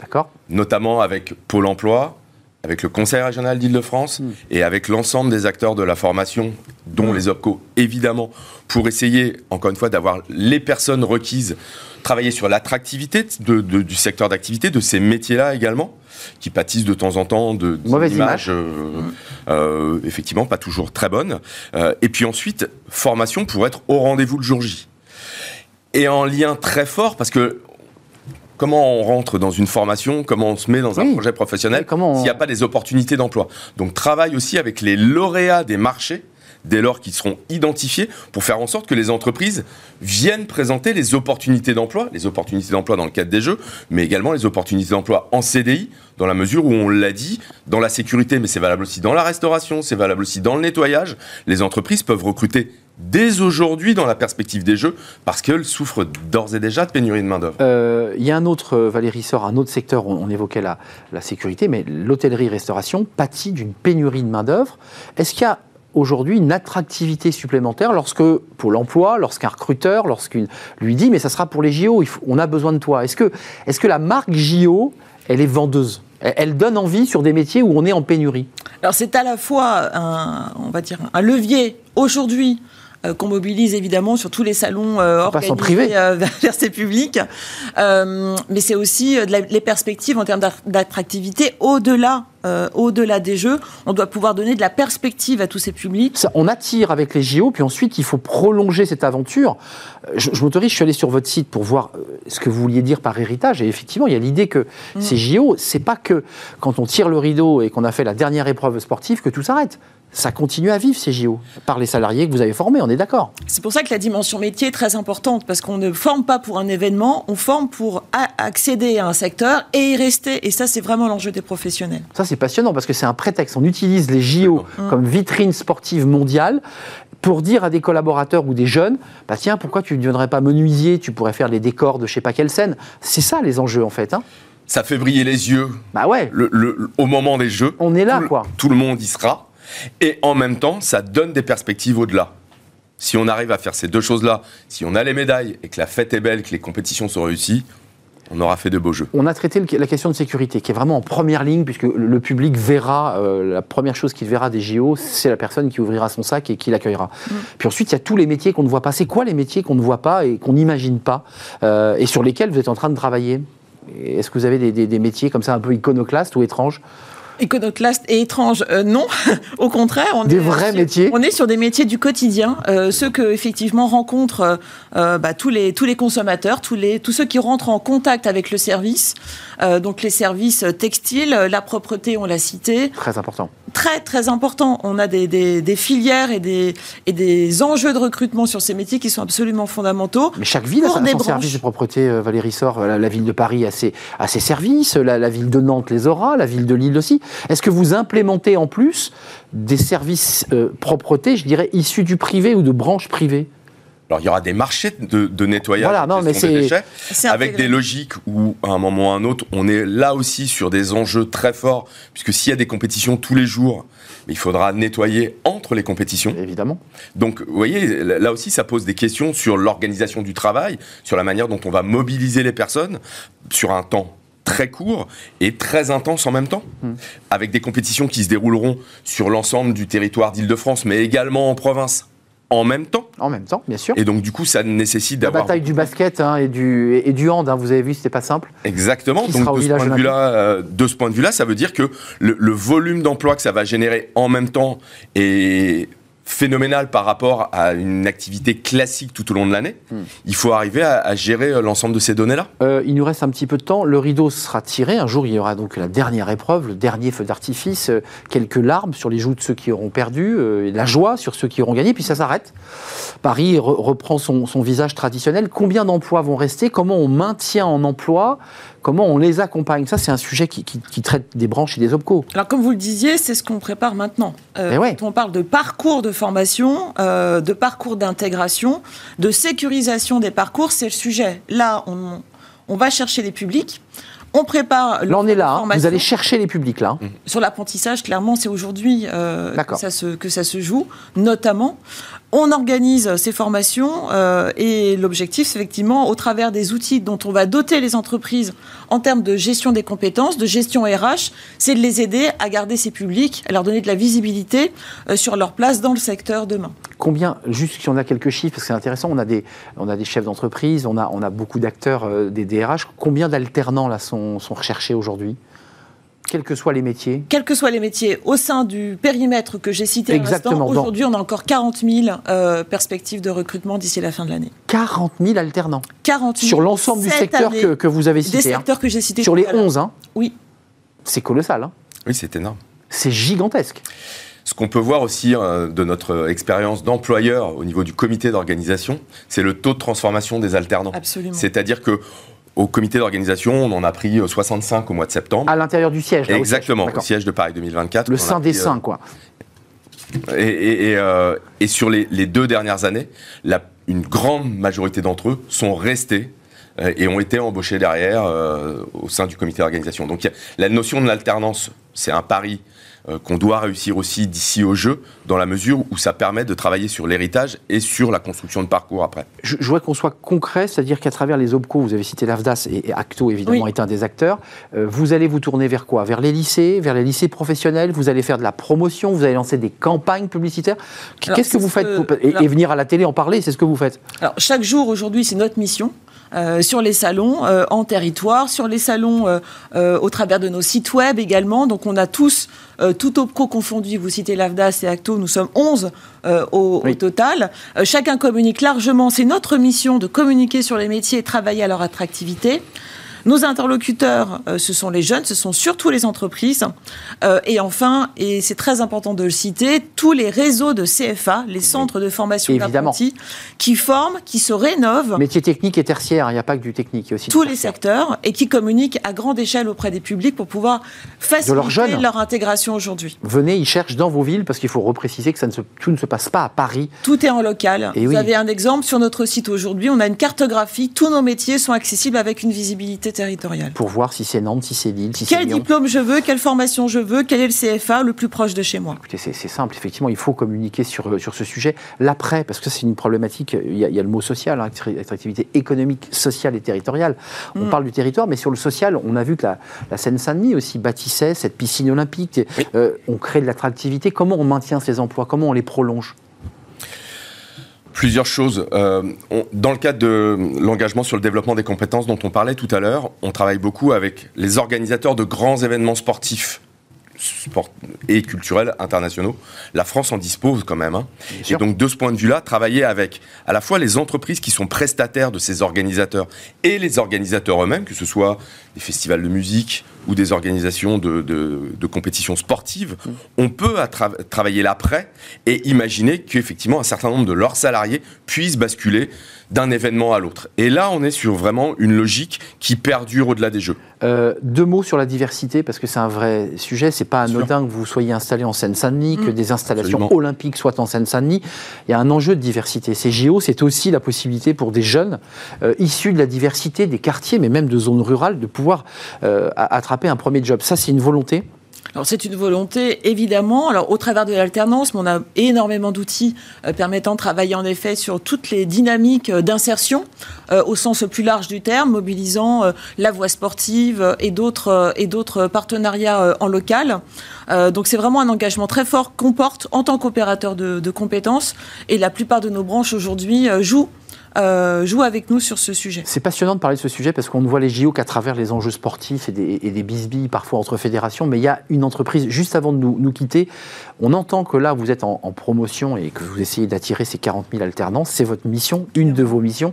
S1: D'accord.
S4: Notamment avec Pôle emploi, avec le Conseil régional d'Île-de-France hmm. et avec l'ensemble des acteurs de la formation, dont hmm. les OPCO, évidemment, pour essayer, encore une fois, d'avoir les personnes requises, travailler sur l'attractivité du secteur d'activité, de ces métiers-là également, qui pâtissent de temps en temps de
S1: mauvaises images, euh,
S4: hmm. euh, effectivement, pas toujours très bonnes. Euh, et puis ensuite, formation pour être au rendez-vous le jour J. Et en lien très fort, parce que comment on rentre dans une formation, comment on se met dans un projet professionnel s'il n'y a pas des opportunités d'emploi. Donc travaille aussi avec les lauréats des marchés dès lors qu'ils seront identifiés, pour faire en sorte que les entreprises viennent présenter les opportunités d'emploi, les opportunités d'emploi dans le cadre des jeux, mais également les opportunités d'emploi en CDI, dans la mesure où on l'a dit, dans la sécurité, mais c'est valable aussi dans la restauration, c'est valable aussi dans le nettoyage, les entreprises peuvent recruter dès aujourd'hui dans la perspective des Jeux, parce qu'elles souffrent d'ores et déjà de pénurie de main-d'œuvre.
S1: Euh, il y a un autre, euh, Valérie sort un autre secteur, on, évoquait la, la, sécurité, mais l'hôtellerie-restauration pâtit d'une pénurie de main-d'œuvre. Est-ce qu'il y a aujourd'hui une attractivité supplémentaire lorsque, pour l'emploi, lorsqu'un recruteur, lorsqu'une lui dit mais ça sera pour les JO, on a besoin de toi. Est-ce que, est que la marque JO, elle est vendeuse? Elle donne envie sur des métiers où on est en pénurie?
S5: Alors c'est à la fois un, on va dire, un levier aujourd'hui qu'on mobilise évidemment sur tous les salons euh, organisés euh, vers ces publics. mais c'est aussi les perspectives en termes d'attractivité au-delà au-delà des jeux, on doit pouvoir donner de la perspective à tous ces publics.
S1: on attire avec les JO, puis ensuite il faut prolonger cette aventure. Je, m'autorise, je suis allé sur votre site pour voir ce que vous vouliez dire par héritage, et effectivement, il y a l'idée que mm. ces JO, c'est pas que quand on tire le rideau et qu'on a fait la dernière épreuve sportive que tout s'arrête ça continue à vivre ces JO par les salariés que vous avez formés, on est d'accord.
S5: C'est pour ça que la dimension métier est très importante parce qu'on ne forme pas pour un événement, on forme pour accéder à un secteur et y rester. Et ça, c'est vraiment l'enjeu des professionnels.
S1: Ça, c'est passionnant parce que c'est un prétexte. On utilise les JO mmh. comme vitrine sportive mondiale pour dire à des collaborateurs ou des jeunes, bah tiens, pourquoi tu ne deviendrais pas menuisier Tu pourrais faire les décors de je sais pas quelle scène. C'est ça les enjeux en fait. Hein.
S4: ça fait briller les yeux.
S1: Bah ouais.
S4: Le, au moment des jeux.
S1: On est là, quoi.
S4: Tout le monde y sera. Et en même temps, ça donne des perspectives au-delà. Si on arrive à faire ces deux choses-là, si on a les médailles et que la fête est belle, que les compétitions sont réussies, on aura fait de beaux jeux.
S1: On a traité la question de sécurité, qui est vraiment en première ligne, puisque le public verra, euh, la première chose qu'il verra des JO, c'est la personne qui ouvrira son sac et qui l'accueillera. Mm. Puis ensuite, il y a tous les métiers qu'on ne voit pas. C'est quoi les métiers qu'on ne voit pas et qu'on n'imagine pas, euh, et sur lesquels vous êtes en train de travailler? Est-ce que vous avez des, des métiers comme ça un peu iconoclastes ou étranges?
S5: Iconoclaste et étrange, euh, non. Au contraire,
S1: on des est vrais
S5: sur,
S1: métiers.
S5: On est sur des métiers du quotidien, euh, ceux que effectivement rencontrent euh, bah, tous les tous les consommateurs, tous les tous ceux qui rentrent en contact avec le service. donc les services textiles, la propreté, on l'a cité.
S1: Très important.
S5: Très très important. On a des, des, des, filières et des et des enjeux de recrutement sur ces métiers qui sont absolument fondamentaux.
S1: Mais chaque ville a son service de propreté. Valérie Sort, la, ville de Paris a ses a ses services, la, la ville de Nantes les aura, la ville de Lille aussi. Est-ce que vous implémentez en plus des services euh, propreté, je dirais, issus du privé ou de branches privées?
S4: Alors il y aura des marchés de, nettoyage voilà, non, mais des déchets, avec des logiques où à un moment ou à un autre, on est là aussi sur des enjeux très forts, puisque s'il y a des compétitions tous les jours, il faudra nettoyer entre les compétitions.
S1: Évidemment.
S4: Donc vous voyez, là aussi ça pose des questions sur l'organisation du travail, sur la manière dont on va mobiliser les personnes sur un temps très court et très intense en même temps, avec des compétitions qui se dérouleront sur l'ensemble du territoire d'Île-de-France, mais également en province en même temps.
S1: En même temps, bien sûr.
S4: Et donc, du coup, ça nécessite d'avoir.
S1: La bataille du basket hein, et, du, et du hand, hein, vous avez vu, c'était pas simple.
S4: Exactement. donc, de ce, point de, vue-là, euh, de ce point de vue-là, ça veut dire que le, le volume d'emploi que ça va générer en même temps est phénoménal par rapport à une activité classique tout au long de l'année. Hmm. Il faut arriver à, gérer euh, l'ensemble de ces données-là?
S1: Euh, il nous reste un petit peu de temps. Le rideau sera tiré. Un jour, il y aura donc la dernière épreuve, le dernier feu d'artifice, euh, quelques larmes sur les joues de ceux qui auront perdu, la joie sur ceux qui auront gagné, puis ça s'arrête. Paris reprend son, son visage traditionnel. Combien d'emplois vont rester? Comment on maintient en emploi? Comment on les accompagne Ça, c'est un sujet qui, traite des branches et des OPCO.
S5: Alors, comme vous le disiez, c'est ce qu'on prépare maintenant. Euh, quand on parle de parcours de formation, euh, de parcours d'intégration, de sécurisation des parcours, c'est le sujet. Là, on, on va chercher les publics. On prépare.
S1: Là, on est là. Hein. Vous allez chercher les publics là.
S5: Sur l'apprentissage, clairement, c'est aujourd'hui euh, que, ça se, que ça se joue, notamment. On organise ces formations euh, et l'objectif, c'est effectivement, au travers des outils dont on va doter les entreprises en termes de gestion des compétences, de gestion RH, c'est de les aider à garder ces publics, à leur donner de la visibilité euh, sur leur place dans le secteur demain.
S1: Combien, juste si on a quelques chiffres, parce que c'est intéressant, on a des, chefs d'entreprise, on a, beaucoup d'acteurs euh, des DRH. Combien d'alternants sont recherchés aujourd'hui? Quels que soient les métiers
S5: Quels que soient les métiers, au sein du périmètre que j'ai cité Exactement. aujourd'hui, on a encore 40 000 euh, perspectives de recrutement d'ici la fin de l'année.
S1: 40 000 alternants
S5: 40 000.
S1: Sur l'ensemble du secteur que, que, vous avez cité
S5: Des hein. secteurs que j'ai cités.
S1: Sur les 11, hein
S5: Oui.
S1: C'est colossal. Hein
S4: oui, c'est énorme.
S1: C'est gigantesque.
S4: Ce qu'on peut voir aussi euh, de notre expérience d'employeur au niveau du comité d'organisation, c'est le taux de transformation des alternants.
S5: Absolument.
S4: C'est-à-dire que au comité d'organisation, on en a pris 65 euh, au mois de septembre.
S1: À l'intérieur du siège.
S4: Exactement, au siège, de Paris 2024.
S1: Le sein des saints, quoi.
S4: Et, euh, sur les, deux dernières années, une grande majorité d'entre eux sont restés euh, et ont été embauchés derrière au sein du comité d'organisation. Donc la notion de l'alternance, c'est un pari euh, qu'on doit réussir aussi d'ici au jeu, dans la mesure où ça permet de travailler sur l'héritage et sur la construction de parcours après.
S1: Je, voudrais qu'on soit concret, c'est-à-dire qu'à travers les OPCO, vous avez cité l'AFDAS et, Acto évidemment est un des acteurs, euh, vous allez vous tourner vers quoi? Vers les lycées, vers les lycées professionnels, vous allez faire de la promotion, vous allez lancer des campagnes publicitaires? Qu'est-ce que vous faites et, venir à la télé en parler, c'est ce que vous faites?
S5: Alors chaque jour aujourd'hui, c'est notre mission. Euh, sur les salons euh, en territoire, sur les salons euh, au travers de nos sites web également. Donc on a tous, tout OPCO confondu, vous citez l'AFDAS et ACTO, nous sommes 11 au, au, total. chacun communique largement, c'est notre mission de communiquer sur les métiers et travailler à leur attractivité. Nos interlocuteurs, euh, ce sont les jeunes, ce sont surtout les entreprises. Euh, et enfin, et c'est très important de le citer, tous les réseaux de CFA, les centres de formation d'apprentis, qui forment, qui se rénovent.
S1: Métiers techniques et tertiaires, il n'y a pas que du technique, il y a aussi
S5: Tous les secteurs, et qui communiquent à grande échelle auprès des publics pour pouvoir faciliter leur intégration aujourd'hui.
S1: Venez, ils cherchent dans vos villes, parce qu'il faut repréciser que ça ne se, tout ne se passe pas à Paris.
S5: Tout est en local. Et Vous avez un exemple sur notre site aujourd'hui, on a une cartographie, tous nos métiers sont accessibles avec une visibilité territoriale.
S1: Pour voir si c'est Nantes, si c'est Lille, si
S5: Quel diplôme je veux, quelle formation je veux, quel est le CFA le plus proche de chez moi
S1: Écoutez, c'est simple, effectivement, il faut communiquer sur, euh, sur ce sujet. L'après, parce que c'est une problématique, il y, a, le mot social, hein, attractivité économique, sociale et territoriale. On mm. parle du territoire, mais sur le social, on a vu que la, la Seine-Saint-Denis aussi bâtissait cette piscine olympique. Euh, on crée de l'attractivité. Comment on maintient ces emplois? Comment on les prolonge?
S4: Plusieurs choses. Euh, dans le cadre de l'engagement sur le développement des compétences dont on parlait tout à l'heure, on travaille beaucoup avec les organisateurs de grands événements sportifs sport et culturels internationaux. La France en dispose quand même. Hein. Et donc de ce point de vue-là, travailler avec à la fois les entreprises qui sont prestataires de ces organisateurs et les organisateurs eux-mêmes, que ce soit des festivals de musique ou des organisations de, de, compétitions sportives, mm. on peut travailler l'après et imaginer qu'effectivement un certain nombre de leurs salariés puissent basculer d'un événement à l'autre. Et là, on est sur vraiment une logique qui perdure au-delà des jeux.
S1: Euh, deux mots sur la diversité, parce que c'est un vrai sujet. C'est pas anodin que vous soyez installé en Seine-Saint-Denis, que mm. des installations olympiques soient en Seine-Saint-Denis. Il y a un enjeu de diversité. Ces JO, c'est aussi la possibilité pour des jeunes euh, issus de la diversité des quartiers, mais même de zones rurales, de pouvoir euh, attraper un premier job. Ça, c'est une volonté
S5: alors c'est une volonté évidemment, alors au travers de l'alternance, on a énormément d'outils euh, permettant de travailler en effet sur toutes les dynamiques euh, d'insertion euh, au sens plus large du terme, mobilisant la voie sportive et d'autres et d'autres partenariats en local. donc c'est vraiment un engagement très fort qu'on porte en tant qu'opérateur de, de compétences et la plupart de nos branches aujourd'hui jouent euh, joue avec nous sur ce sujet.
S1: C'est passionnant de parler de ce sujet parce qu'on voit les JO qu'à travers les enjeux sportifs et des, et des, bisbilles parfois entre fédérations, mais il y a une entreprise, juste avant de nous, quitter, on entend que là vous êtes en, en promotion et que vous essayez d'attirer ces 40 000 alternances, c'est votre mission, une de vos missions.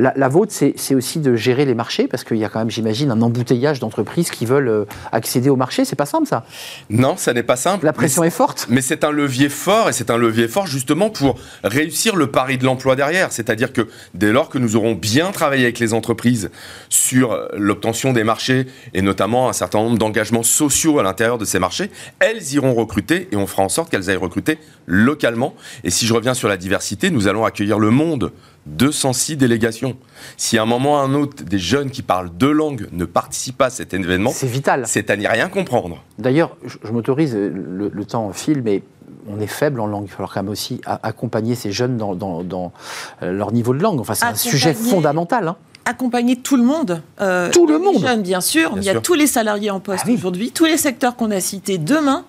S1: La, vôtre, c'est aussi de gérer les marchés, parce qu'il y a quand même, j'imagine, un embouteillage d'entreprises qui veulent euh, accéder au marché. C'est pas simple, ça
S4: Non, ça n'est pas simple.
S1: La pression est, forte.
S4: Mais c'est un levier fort, et c'est un levier fort justement pour réussir le pari de l'emploi derrière. C'est-à-dire que dès lors que nous aurons bien travaillé avec les entreprises sur l'obtention des marchés, et notamment un certain nombre d'engagements sociaux à l'intérieur de ces marchés, elles iront recruter, et on fera en sorte qu'elles aillent recruter localement. Et si je reviens sur la diversité, nous allons accueillir le monde 206 délégations. Si à un moment ou à un autre, des jeunes qui parlent deux langues ne participent pas à cet événement,
S1: c'est vital.
S4: C'est à n'y rien comprendre.
S1: D'ailleurs, je, m'autorise, le, le, temps file, mais on est faible en langue. Il falloir quand même aussi accompagner ces jeunes dans, leur niveau de langue. Enfin, c'est un sujet fondamental. Hein
S5: accompagner tout le monde.
S1: Euh, tout le monde.
S5: Jeunes, bien sûr. il y a tous les salariés en poste ah aujourd'hui. Tous les secteurs qu'on a cités demain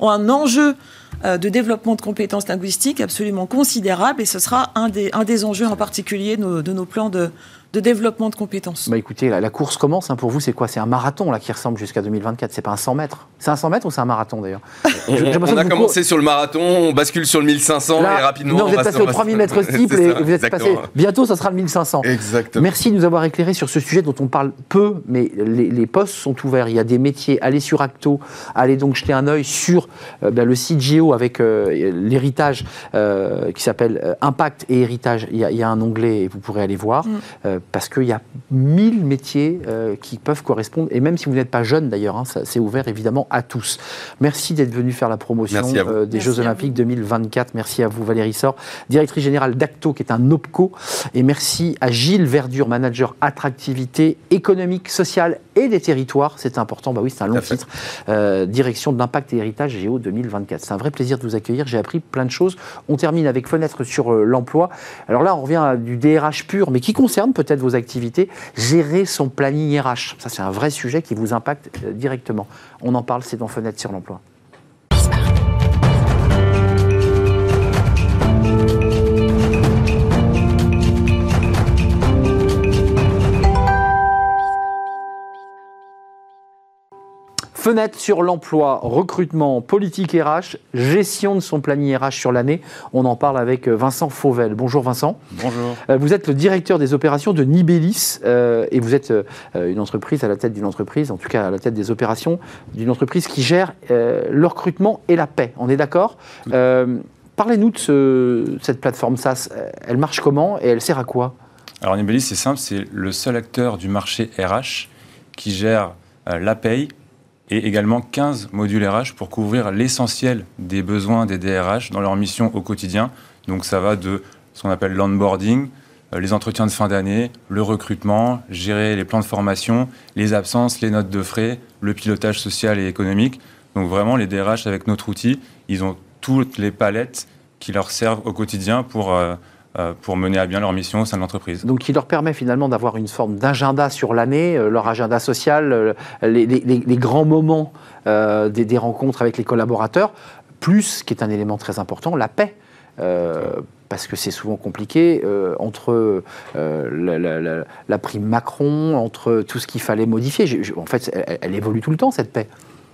S5: ont un enjeu euh, de développement de compétences linguistiques absolument considérable et ce sera un des, un des enjeux en particulier de nos plans de, de développement de compétences.
S1: Bah écoutez, la, course commence. Hein, pour vous, c'est quoi? C'est un marathon là qui ressemble jusqu'à 2024. C'est pas un 100 mètres. C'est un 100 mètres ou c'est un marathon d'ailleurs?
S4: On a commencé sur le marathon, on bascule sur le 1500 et rapidement.
S1: Non, vous êtes passé au 3000 mètres steeple et vous êtes passé. Bientôt, ça sera le 1500.
S4: Exactement.
S1: Merci de nous avoir éclairé sur ce sujet dont on parle peu, mais les, postes sont ouverts. Il y a des métiers. Allez sur Acto, allez donc jeter un œil sur euh, ben, le site Géo avec euh, l'héritage euh, qui s'appelle Impact et Héritage. Il y, a, un onglet et vous pourrez aller voir mm. Parce qu'il y a 1000 métiers euh, qui peuvent correspondre, et même si vous n'êtes pas jeune d'ailleurs, hein, c'est ouvert évidemment à tous. Merci d'être venu faire la promotion euh, des Jeux Olympiques 2024. Merci à vous Valérie Sor, directrice générale d'Acto, qui est un OPCO, et merci à Gilles Verdure, manager attractivité économique, sociale et des territoires. C'est important, bah oui, c'est un long titre. Euh, direction de l'impact et héritage Géo 2024. C'est un vrai plaisir de vous accueillir. J'ai appris plein de choses. On termine avec fenêtre sur l'emploi. Alors là, on revient à du DRH pur, mais qui concerne peut-être vos activités gérer son planning RH. Ça, c'est un vrai sujet qui vous impacte euh, directement. On en parle, c'est dans Fenêtre sur l'emploi. Fenêtre sur l'emploi, recrutement, politique RH, gestion de son planning RH sur l'année. On en parle avec euh, Vincent Fauvel. Bonjour Vincent.
S6: Bonjour.
S1: Euh, vous êtes le directeur des opérations de Nibélis euh, et vous êtes une entreprise à la tête d'une entreprise, en tout cas à la tête des opérations d'une entreprise qui gère le recrutement et la paix. On est d'accord? Parlez-nous de cette plateforme SaaS. Elle marche comment et elle sert à quoi?
S6: Alors Nibélis, c'est simple, c'est le seul acteur du marché RH qui gère la paye, et également 15 modules RH pour couvrir l'essentiel des besoins des DRH dans leur mission au quotidien. Donc ça va de ce qu'on appelle l'onboarding, euh, les entretiens de fin d'année, le recrutement, gérer les plans de formation, les absences, les notes de frais, le pilotage social et économique. Donc vraiment, les DRH avec notre outil, ils ont toutes les palettes qui leur servent au quotidien pour euh, pour mener à bien leur mission au sein de l'entreprise.
S1: Donc, qui leur permet finalement d'avoir une forme d'agenda sur l'année, euh, leur agenda social, euh, les, grands moments des, rencontres avec les collaborateurs, plus, qui est un élément très important, la paix. parce que c'est souvent compliqué, entre la, prime Macron, entre tout ce qu'il fallait modifier. en fait, elle, évolue tout le temps, cette paix.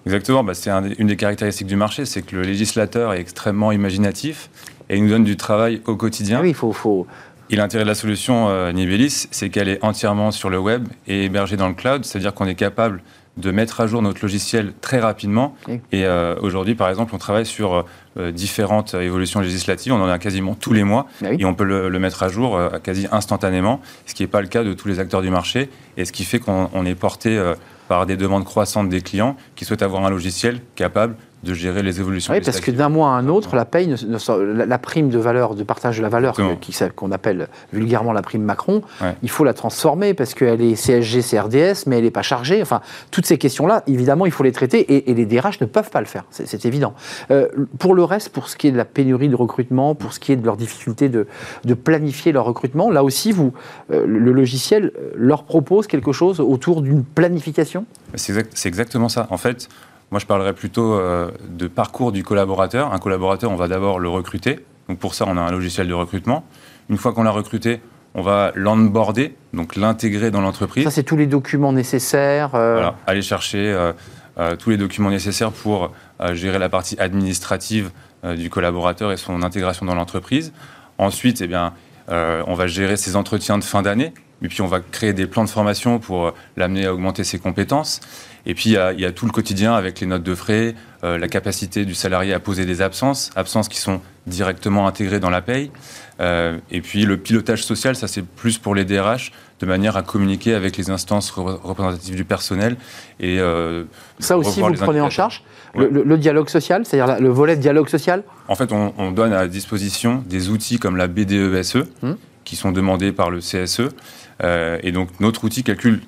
S6: Exactement, bah, c'est une des caractéristiques du marché, c'est que le législateur est extrêmement imaginatif et il nous donne du travail au quotidien.
S1: Ah oui, il faut, faut...
S6: Et l'intérêt de la solution euh, Nivelis, c'est qu'elle est entièrement sur le web et hébergée dans le cloud, c'est-à-dire qu'on est capable de mettre à jour notre logiciel très rapidement. Et euh, aujourd'hui, par exemple, on travaille sur euh, différentes évolutions législatives. On en a quasiment tous les mois ah et on peut le, mettre à jour quasi instantanément, ce qui n'est pas le cas de tous les acteurs du marché et ce qui fait qu'on est porté par des demandes croissantes des clients qui souhaitent avoir un logiciel capable de gérer les évolutions.
S1: Oui, parce que d'un mois à un autre, la paye, la, prime de valeur, de partage de la valeur, qu'on appelle vulgairement la prime Macron, il faut la transformer parce qu'elle est CSG, CRDS, mais elle n'est pas chargée. Enfin, toutes ces questions-là, évidemment, il faut les traiter et, les DRH ne peuvent pas le faire. C'est évident. Euh, pour le reste, pour ce qui est de la pénurie de recrutement, pour ce qui est de leur difficulté de, planifier leur recrutement, là aussi, vous, euh, le logiciel leur propose quelque chose autour d'une planification?
S6: C'est exactement ça. En fait, moi, je parlerais plutôt euh, de parcours du collaborateur. Un collaborateur, on va d'abord le recruter. Donc pour ça, on a un logiciel de recrutement. Une fois qu'on l'a recruté, on va l'onboarder, donc l'intégrer dans l'entreprise.
S1: Ça, c'est tous les documents nécessaires.
S6: Euh, voilà, aller chercher euh, tous les documents nécessaires pour gérer la partie administrative du collaborateur et son intégration dans l'entreprise. Ensuite, eh bien, on va gérer ses entretiens de fin d'année. Et puis, on va créer des plans de formation pour l'amener à augmenter ses compétences. Et puis, il y, a, tout le quotidien avec les notes de frais, euh, la capacité du salarié à poser des absences, absences qui sont directement intégrées dans la paye. Euh, et puis, le pilotage social, ça, c'est plus pour les DRH, de manière à communiquer avec les instances représentatives du personnel. Et,
S1: euh, ça aussi, vous le prenez en charge? Le, dialogue social, c'est-à-dire le volet de dialogue social?
S6: En fait, on, donne à disposition des outils comme la BDESE, hum. qui sont demandés par le CSE. Euh, et donc notre outil calcule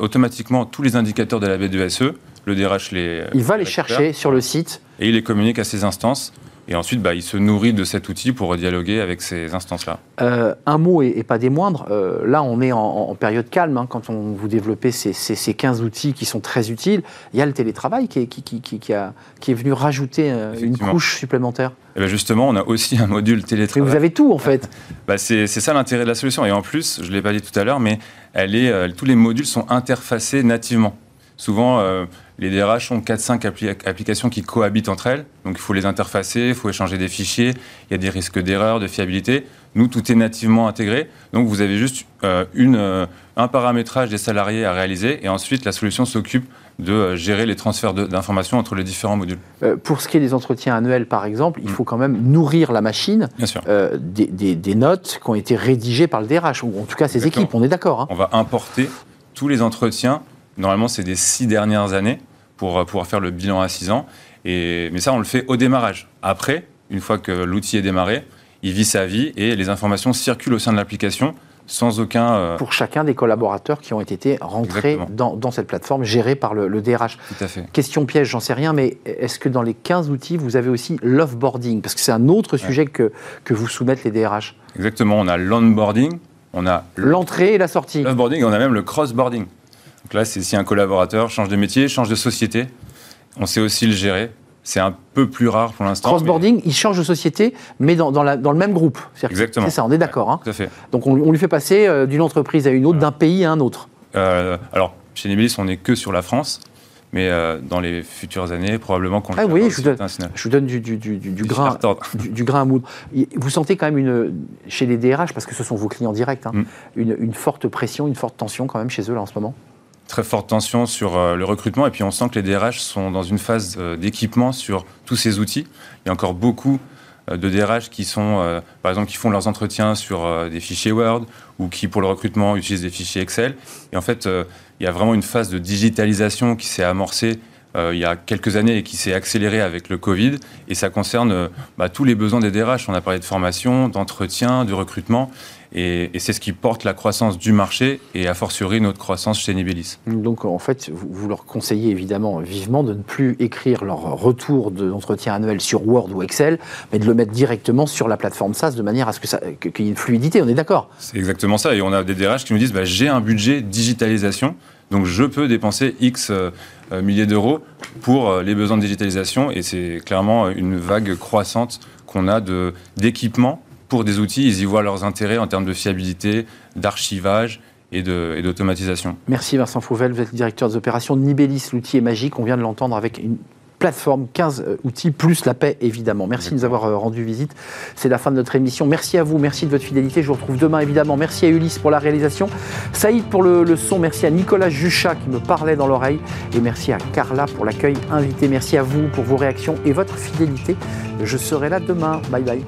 S6: automatiquement tous les indicateurs de la B2SE. Le DRH les.
S1: Il va les chercher sur le site.
S6: Et il les communique à ces instances. Et ensuite, bah, il se nourrit de cet outil pour dialoguer avec ces instances-là.
S1: Euh, un mot et, pas des moindres. Euh, là, on est en, période calme hein, quand on, vous développez ces, ces, 15 outils qui sont très utiles. Il y a le télétravail qui est, qui, qui, qui a, qui est venu rajouter euh, une couche supplémentaire.
S6: Et eh ben, justement, on a aussi un module télétravail.
S1: Mais vous avez tout en fait.
S6: bah, c'est ça l'intérêt de la solution. Et en plus, je ne l'ai pas dit tout à l'heure, mais elle est, tous les modules sont interfacés nativement. Souvent, les DRH ont 4-5 applications qui cohabitent entre elles. Donc il faut les interfacer, il faut échanger des fichiers, il y a des risques d'erreur, de fiabilité. Nous, tout est nativement intégré. Donc vous avez juste euh, une, euh, un paramétrage des salariés à réaliser et ensuite la solution s'occupe de euh, gérer les transferts d'informations entre les différents modules.
S1: pour ce qui est des entretiens annuels, par exemple, il faut quand même nourrir la machine des, notes qui ont été rédigées par le DRH, ou en tout cas ses équipes, on est d'accord. Hein.
S6: On va importer tous les entretiens. Normalement, c'est des six dernières années pour euh, pouvoir faire le bilan à 6 ans. Et, mais ça, on le fait au démarrage. Après, une fois que l'outil est démarré, il vit sa vie et les informations circulent au sein de l'application sans aucun...
S1: Euh, pour chacun des collaborateurs qui ont été rentrés dans, dans, cette plateforme gérée par le, le, DRH.
S6: Tout à fait.
S1: Question piège, j'en sais rien, mais est-ce que dans les 15 outils, vous avez aussi l'offboarding? Parce que c'est un autre sujet que, que vous soumettent les DRH.
S6: Exactement, on a l'onboarding, on a...
S1: L'entrée et la sortie.
S6: L'offboarding, on a même le crossboarding. Donc là, c'est si un collaborateur change de métier, change de société, on sait aussi le gérer. C'est un peu plus rare pour l'instant.
S1: Crossboarding, il change de société, mais dans, dans, le même groupe.
S6: Exactement.
S1: C'est ça, on est d'accord. Hein.
S6: tout à fait.
S1: Donc on, lui fait passer euh, d'une entreprise à une autre, d'un pays à un autre.
S6: Euh, alors, chez Nibilis, on n'est que sur la France. Mais euh, dans les futures années, probablement qu'on
S1: ah, oui, je vous, donne, je vous donne du, du, du, du grain, du, grain à moudre. Vous sentez quand même une, chez les DRH, parce que ce sont vos clients directs, hein, mm. une, une, forte pression, une forte tension quand même chez eux là en ce moment
S6: très forte tension sur euh, le recrutement et puis on sent que les DRH sont dans une phase euh, d'équipement sur tous ces outils. Il y a encore beaucoup euh, de DRH qui sont, par exemple, qui font leurs entretiens sur des fichiers Word ou qui, pour le recrutement, utilisent des fichiers Excel. Et en fait, il y a vraiment une phase de digitalisation qui s'est amorcée il y a quelques années et qui s'est accélérée avec le Covid. Et ça concerne bah, tous les besoins des DRH. On a parlé de formation, d'entretien, de recrutement. Et, c'est ce qui porte la croissance du marché et a fortiori notre croissance chez Nibelis.
S1: Donc en fait, vous, leur conseillez évidemment vivement de ne plus écrire leur retour d'entretien annuel sur Word ou Excel, mais de le mettre directement sur la plateforme SaaS de manière à ce qu'il y ait une fluidité, on est d'accord?
S6: C'est exactement ça. Et on a des DRH qui nous disent bah, j'ai un budget digitalisation, donc je peux dépenser X euh, milliers d'euros pour euh, les besoins de digitalisation. Et c'est clairement une vague croissante qu'on a d'équipements pour des outils, ils y voient leurs intérêts en termes de fiabilité, d'archivage et d'automatisation.
S1: Merci Vincent Fauvel, vous êtes directeur des opérations de Nibelis, l'outil est magique, on vient de l'entendre avec une plateforme, 15 euh, outils, plus la paix, évidemment. Merci de nous avoir euh, rendu visite. C'est la fin de notre émission. Merci à vous, merci de votre fidélité. Je vous retrouve demain, évidemment. Merci à Ulysse pour la réalisation, Saïd pour le, le son, merci à Nicolas Juchat qui me parlait dans l'oreille, et merci à Carla pour l'accueil invité. Merci à vous pour vos réactions et votre fidélité. Je serai là demain. Bye bye.